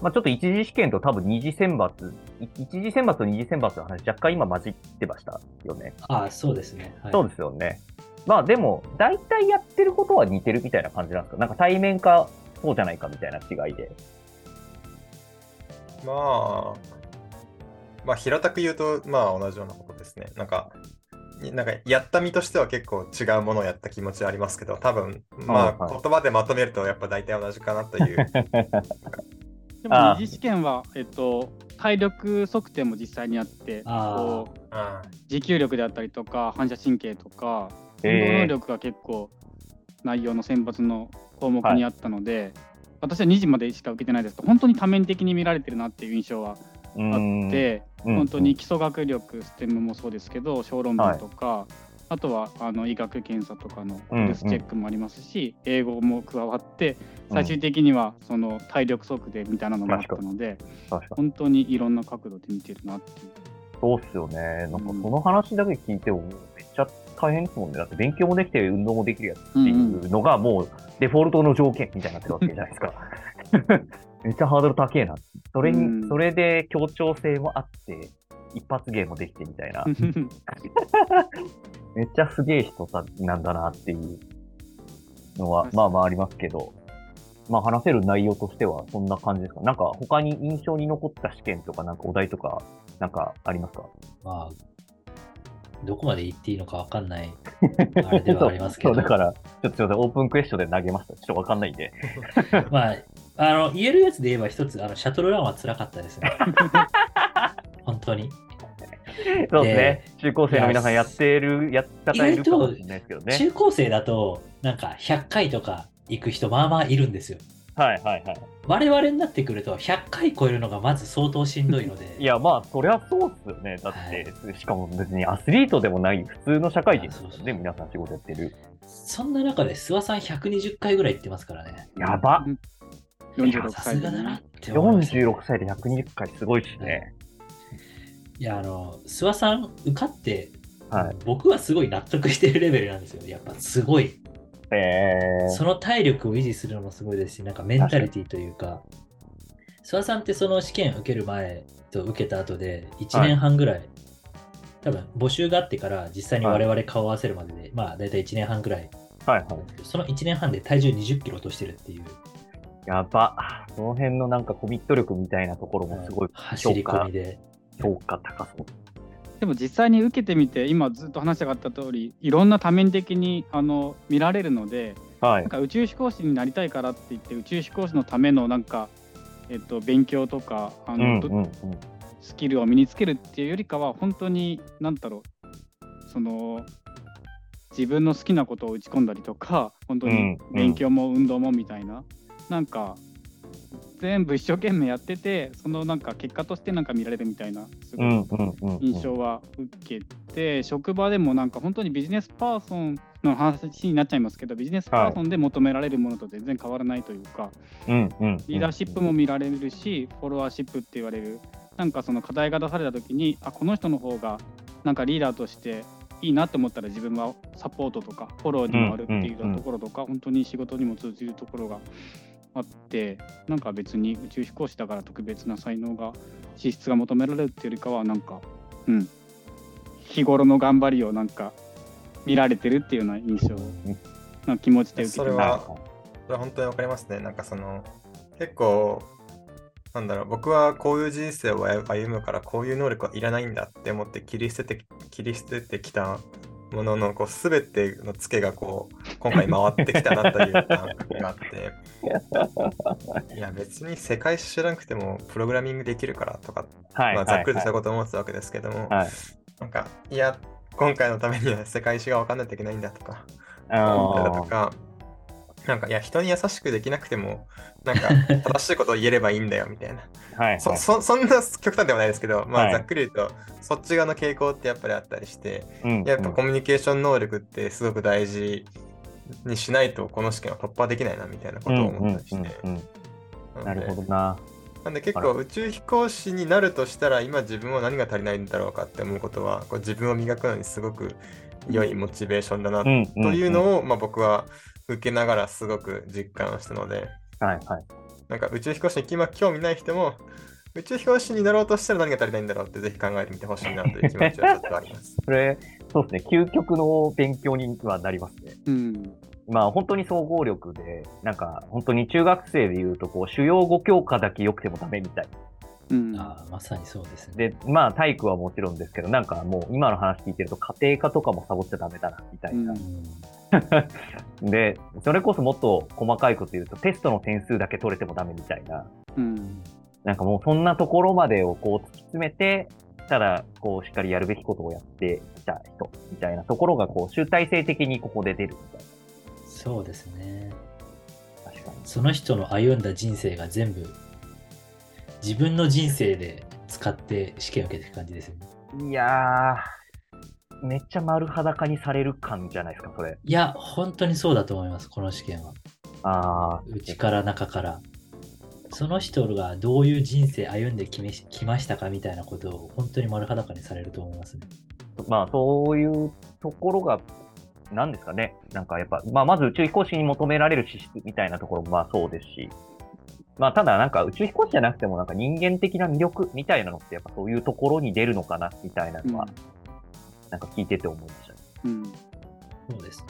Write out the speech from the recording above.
まあ、ちょっと一次試験と多分二次選抜、い一次選抜と二次選抜の話、若干今混じってましたよね。ああ、そうですね。はいそうですよね。まあでも、大体やってることは似てるみたいな感じなんですか？なんか対面か、そうじゃないかみたいな違いで。まあ、まあ、平たく言うと、まあ、同じようなことですね。なんか、になんかやった身としては結構違うものをやった気持ちはありますけど、多分まあ、言葉でまとめるとやっぱ大体同じかなという。でも二次試験は、えっと、体力測定も実際にあってこうあ持久力であったりとか反射神経とか運動能力が結構内容の選抜の項目にあったので、私は2時までしか受けてないですけど本当に多面的に見られてるなっていう印象はうあん。って、うん。本当に基礎学力ステムもそうですけど小論文とか、あとはあの医学検査とかのうんうんヘルスチェックもありますし、英語も加わって最終的にはその体力測定みたいなのもあったので、確かに。本当にいろんな角度で見てるなっていう。そうっすよね。なんかその話だけ聞いても、めっちゃ大変ですもんね。だって勉強もできて運動もできるやつっていうのがもうデフォルトの条件みたいになってるわけじゃないですか。めっちゃハードル高えな。それに、うんそれで協調性もあって、一発芸もできてみたいな。めっちゃすげえ人さなんだなっていうのは、まあまあありますけど、まあ話せる内容としてはそんな感じですかなんか他に印象に残った試験とかなんかお題とかなんかありますか？まあ、どこまで言っていいのかわかんない、あれではありますけど、だから、ちょっとすいません、オープンクエスチョンで投げました。ちょっとわかんないんで。まあ、あの、言えるやつで言えば一つ、あの、シャトルランは辛かったですね。本当に。そうですね。中高生の皆さんやってる、やった方いるかもしれないですけどね。中高生だと、なんか100回とか行く人、まあまあいるんですよ。はいはいはい。我々になってくると、100回超えるのがまず相当しんどいので、いや、まあ、そりゃそうっすよね。だって、しかも別にアスリートでもない普通の社会人ですよね。あそうそう皆さん仕事やってる。そんな中で諏訪さん120回ぐらい行ってますからね。やば46さ歳でねすがだなって思いましたね46歳で120回すごいっすね。いや、あの、諏訪さん受かって、はい。僕はすごい納得してるレベルなんですよ。やっぱすごい。えー。その体力を維持するのもすごいですし、なんかメンタリティというか、諏訪さんってその試験受ける前と受けた後で1年半ぐらい、多分募集があってから実際に我々顔を合わせるまでで、まあ大体1年半ぐらい、はいはい。その1年半で体重20キロ落としてるっていう、やば。その辺のなんかコミット力みたいなところもすごい走り込みで。評価高そう。でも実際に受けてみて今ずっと話したかった通りいろんな多面的にあの見られるのではいなん。か宇宙飛行士になりたいからって言って宇宙飛行士のためのなんか、えっと、勉強とかあの、うんうんうん。スキルを身につけるっていうよりかは本当に何だろうその自分の好きなことを打ち込んだりとか本当にうんうん勉強も運動もみたいな、なんか全部一生懸命やっててそのなんか結果としてなんか見られるみたいなすごい。印象は受けて、職場でもなんか本当にビジネスパーソンの話になっちゃいますけどビジネスパーソンで求められるものと全然変わらないというか。リーダーシップも見られるし、フォロワーシップって言われる、なんかその課題が出されたときに、あ、この人の方がなんかリーダーとしていいなと思ったら自分はサポートとかフォローに回るっていうところとか、本当に仕事にも通じるところがあって、なんか別に宇宙飛行士だから特別な才能が、資質が求められるっていうよりかは、なんか、うん、日頃の頑張りをなんか見られてるっていうような印象。な気持ちで受けてそれはそれは本当にわかりますね。なんかその、結構、なんだろう、僕はこういう人生を歩むから、こういう能力はいらないんだって思って切り捨てて、切り捨ててきたものの、こう、すべてのツケがこう、今回回ってきたなという感覚があって、いや、別に世界史知らなくても、プログラミングできるからとか、はい。まあ、ざっくりとしたはことを思ってたわけですけども、はい。なんか、いや、今回のためには世界史が分かんないといけないんだとか、とーか、なんか、いや、人に優しくできなくても、なんか、正しいことを言えればいいんだよ、みたいな。はい。そそそんな極端ではないですけど、まあ、はいざっくり言うと、そっち側の傾向ってやっぱりあったりして、うんやっぱコミュニケーション能力ってすごく大事にしないと、この試験は突破できないな、みたいなことを思ったりして。うんうんうんうんなるほど。どな。なんで結構宇宙飛行士になるとしたら、今自分は何が足りないんだろうかって思うことは、こう自分を磨くのにすごく良いモチベーションだなとうんいうを。のを、まあ、僕は受けながらすごく実感したので、はいはい。なんか宇宙飛行士に今興味ない人も、宇宙飛行士になろうとしたら何が足りないんだろうってぜひ考えてみてほしいなという気持ちはちょっとあります。それ、そうですね、究極の勉強にはなりますね。うん。まあ本当に総合力で、なんか本当に中学生で言うと、こう、主要語教科だけ良くてもダメみたい。うん。ああ、まさにそうですね。で、まあ体育はもちろんですけど、なんかもう今の話聞いてると家庭科とかもサボっちゃダメだな、みたいな。うんで、それこそもっと細かいこと言うと、テストの点数だけ取れてもダメみたいな。うん。なんかもうそんなところまでをこう突き詰めて、ただ、こうしっかりやるべきことをやってきた人みたいなところが、こう集大成的にここで出るみたいそうですね。な。確かに。その人の歩んだ人生が全部、自分の人生で使って試験を受けてる感じですよね。いやー、めっちゃ丸裸にされる感じゃないですか、それ。いや、本当にそうだと思います、この試験は。あ内から中から。その人がどういう人生歩んできめましたかみたいなことを本当に丸裸にされると思いますね。ー、まあそういうところが、なんですかね。なんかやっぱ、まあまず宇宙飛行士に求められる資質みたいなところもまあそうですし、まあただなんか宇宙飛行士じゃなくてもなんか人間的な魅力みたいなのってやっぱそういうところに出るのかなみたいなのは、なんか聞いてて思いましたね。うん。そうですね。